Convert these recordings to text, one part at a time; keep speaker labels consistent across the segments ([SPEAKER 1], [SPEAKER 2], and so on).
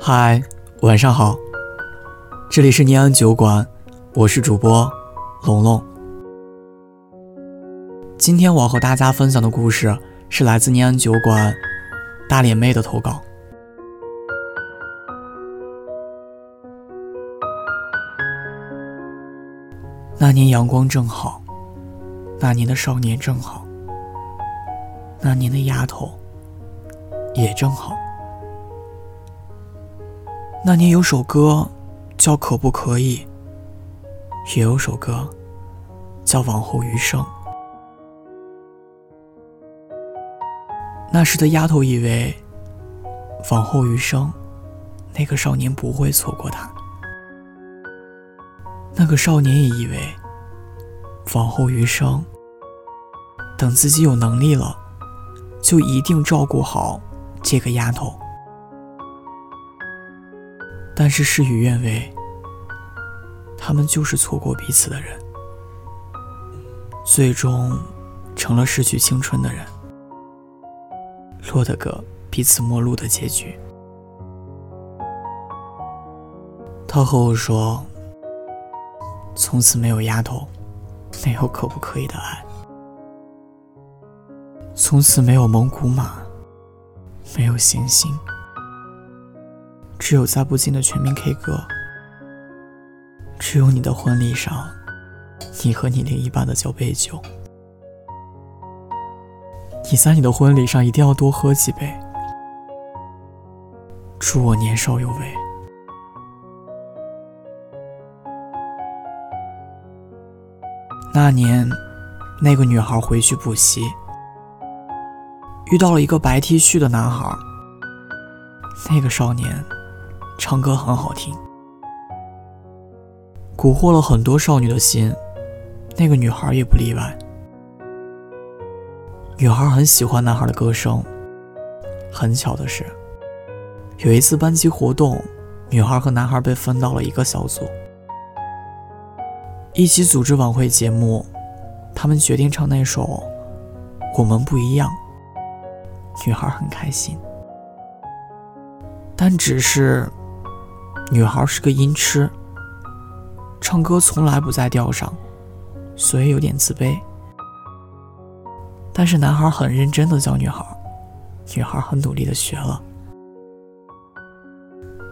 [SPEAKER 1] 嗨，晚上好，这里是念安酒馆，我是主播龙龙。今天我要和大家分享的故事是来自念安酒馆大脸妹的投稿。那年阳光正好，那年的少年正好，那年的丫头也正好。那年有首歌叫《可不可以》，也有首歌叫《往后余生》。那时的丫头以为，往后余生，那个少年不会错过她。那个少年也以为，往后余生，等自己有能力了，就一定照顾好这个丫头。但是事与愿违，他们就是错过彼此的人，最终成了失去青春的人，落得个彼此陌路的结局。他和我说：“从此没有丫头，没有可不可以的爱，从此没有蒙古马，没有星星。”只有在不尽的全民 K 歌，只有你的婚礼上，你和你另一半的交杯酒。你在你的婚礼上一定要多喝几杯。祝我年少有为。那年，那个女孩回去补习，遇到了一个白 T 恤的男孩。那个少年。唱歌很好听，蛊惑了很多少女的心，那个女孩也不例外。女孩很喜欢男孩的歌声。很巧的是，有一次班级活动，女孩和男孩被分到了一个小组，一起组织晚会节目。他们决定唱那首《我们不一样》，女孩很开心，但只是。女孩是个音痴，唱歌从来不在调上，所以有点自卑。但是男孩很认真的教女孩，女孩很努力的学了。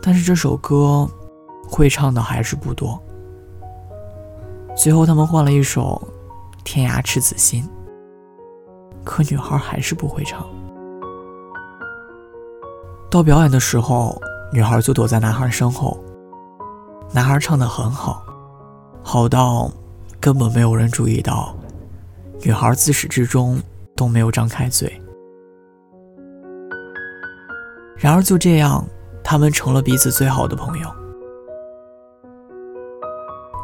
[SPEAKER 1] 但是这首歌会唱的还是不多。最后他们换了一首《天涯赤子心》，可女孩还是不会唱。到表演的时候。女孩就躲在男孩身后。男孩唱得很好，好到根本没有人注意到。女孩自始至终都没有张开嘴。然而就这样，他们成了彼此最好的朋友。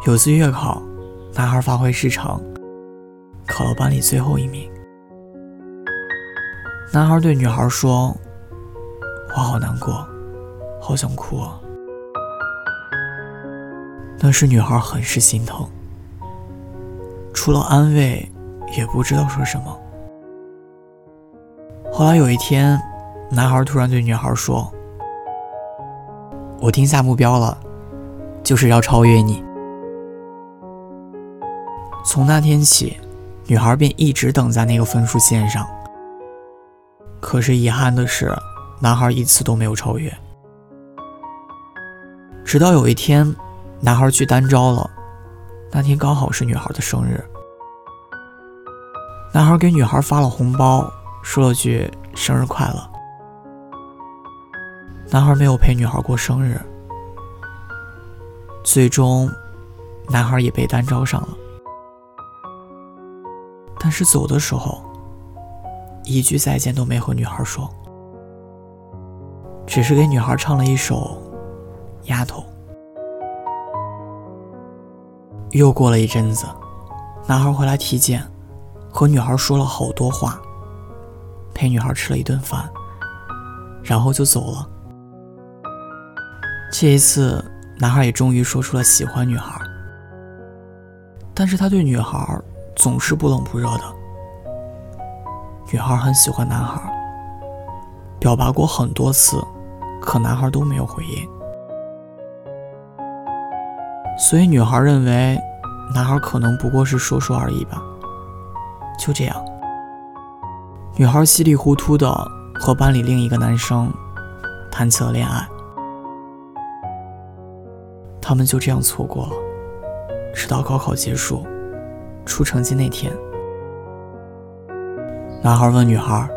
[SPEAKER 1] 有次月考，男孩发挥失常，考了班里最后一名。男孩对女孩说：“我好难过。”好想哭啊！那时女孩很是心疼，除了安慰，也不知道说什么。后来有一天，男孩突然对女孩说：“我定下目标了，就是要超越你。”从那天起，女孩便一直等在那个分数线上。可是遗憾的是，男孩一次都没有超越。直到有一天，男孩去单招了。那天刚好是女孩的生日，男孩给女孩发了红包，说了句“生日快乐”。男孩没有陪女孩过生日，最终，男孩也被单招上了。但是走的时候，一句再见都没和女孩说，只是给女孩唱了一首。丫头，又过了一阵子，男孩回来体检，和女孩说了好多话，陪女孩吃了一顿饭，然后就走了。这一次，男孩也终于说出了喜欢女孩，但是他对女孩总是不冷不热的。女孩很喜欢男孩，表白过很多次，可男孩都没有回应。所以女孩认为，男孩可能不过是说说而已吧。就这样，女孩稀里糊涂的和班里另一个男生谈起了恋爱。他们就这样错过了，直到高考结束、出成绩那天。男孩问女孩：“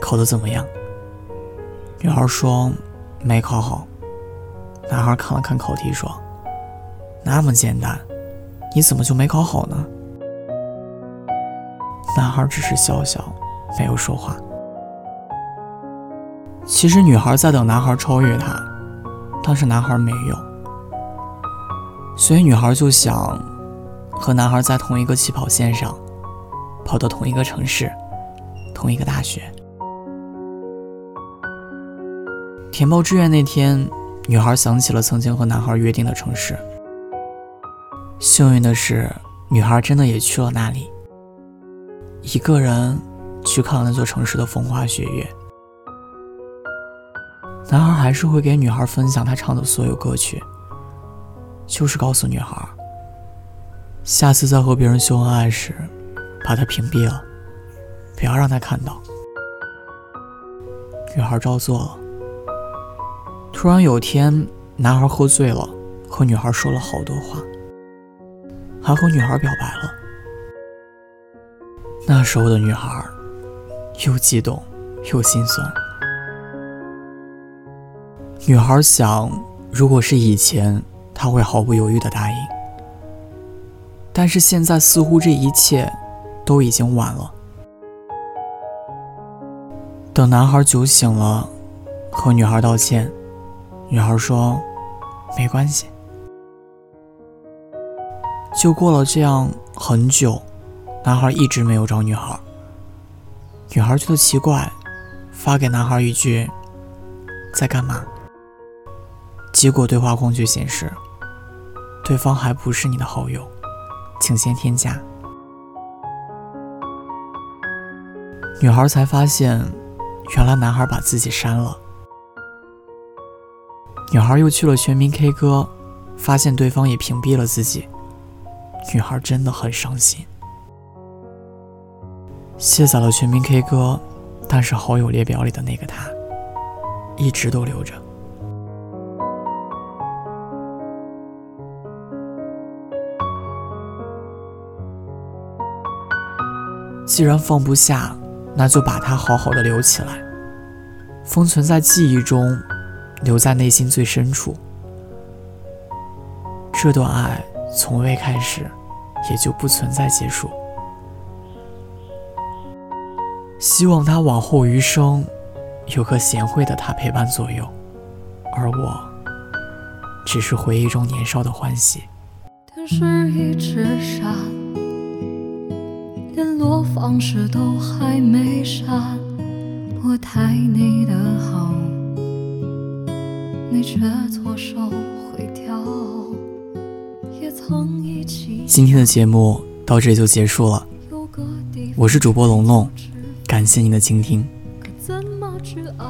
[SPEAKER 1] 考得怎么样？”女孩说：“没考好。”男孩看了看考题说：“那么简单，你怎么就没考好呢？”男孩只是笑笑，没有说话。其实女孩在等男孩超越她，但是男孩没有。所以女孩就想和男孩在同一个起跑线上，跑到同一个城市，同一个大学。填报志愿那天，女孩想起了曾经和男孩约定的城市。幸运的是，女孩真的也去了那里，一个人去看了那座城市的风花雪月。男孩还是会给女孩分享他唱的所有歌曲。就是告诉女孩，下次再和别人秀恩爱时，把他屏蔽了，不要让他看到。女孩照做了。突然有天，男孩喝醉了，和女孩说了好多话，还和女孩表白了。那时候的女孩，又激动又心酸。女孩想，如果是以前。他会毫不犹豫地答应，但是现在似乎这一切都已经晚了。等男孩酒醒了，和女孩道歉，女孩说：“没关系。”就过了这样很久，男孩一直没有找女孩。女孩觉得奇怪，发给男孩一句：“在干嘛？”结果对话框却显示。对方还不是你的好友，请先添加。女孩才发现，原来男孩把自己删了。女孩又去了全民 K 歌，发现对方也屏蔽了自己。女孩真的很伤心。卸载了全民 K 歌，但是好友列表里的那个他，一直都留着。既然放不下，那就把它好好的留起来，封存在记忆中，留在内心最深处。这段爱从未开始，也就不存在结束。希望他往后余生，有个贤惠的他陪伴左右，而我，只是回忆中年少的欢喜。电视一直闪，联络方式都还没删，我太你的好，你却错手毁掉。今天的节目到这里就结束了，我是主播龙龙，感谢您的倾听，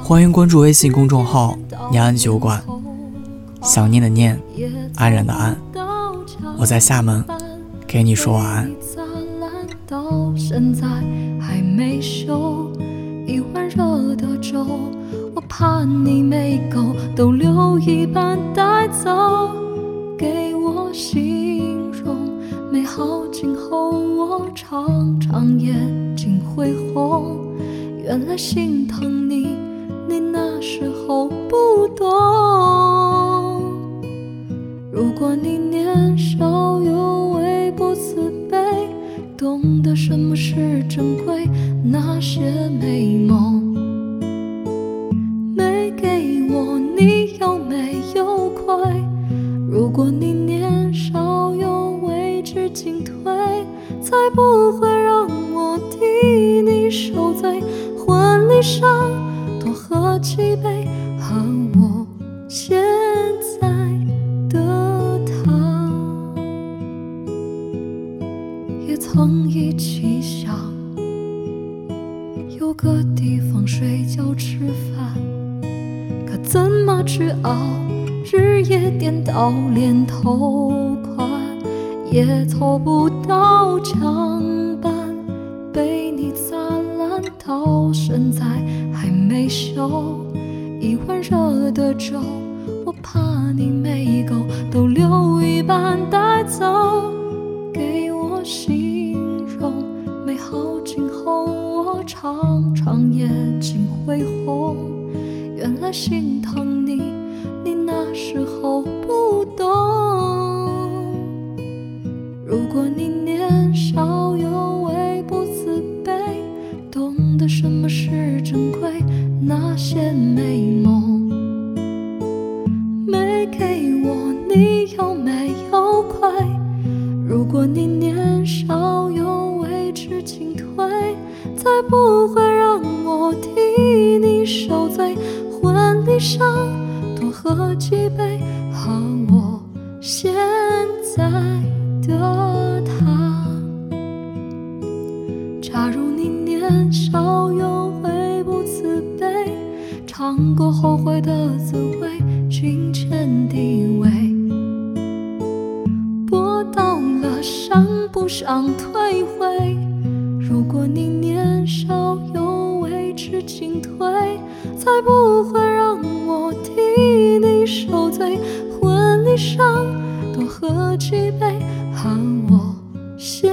[SPEAKER 1] 欢迎关注微信公众号“念安酒馆”，想念的念，安然的安，我在厦门，给你说晚安。到现在还没休，一碗热的粥，我怕你没够，都留一半带走，形容美好今后，我常常眼睛会红，原来心疼你，你那时候不懂，如果你年少上多喝几杯，和我现在的他，也。曾一起想有个地方睡觉吃饭，可
[SPEAKER 2] 怎么去熬？日夜颠倒，连头款也凑不到墙板，被你砸到现在还没修。一碗热的粥，我怕你没够，都留一半带走，给我形容美好。今后我常常眼睛会红，原来心疼你。你那时候不懂，如果你如果你年少有为知进退，再不会让我替你受罪，婚礼上多。喝几杯，和我现在的他。假如你年少有为不自卑，尝过后悔的滋味，金钱地位，想不想退回？如果你年少有为知进退，才不会让我替你。受罪，婚礼上多喝几杯，喊我先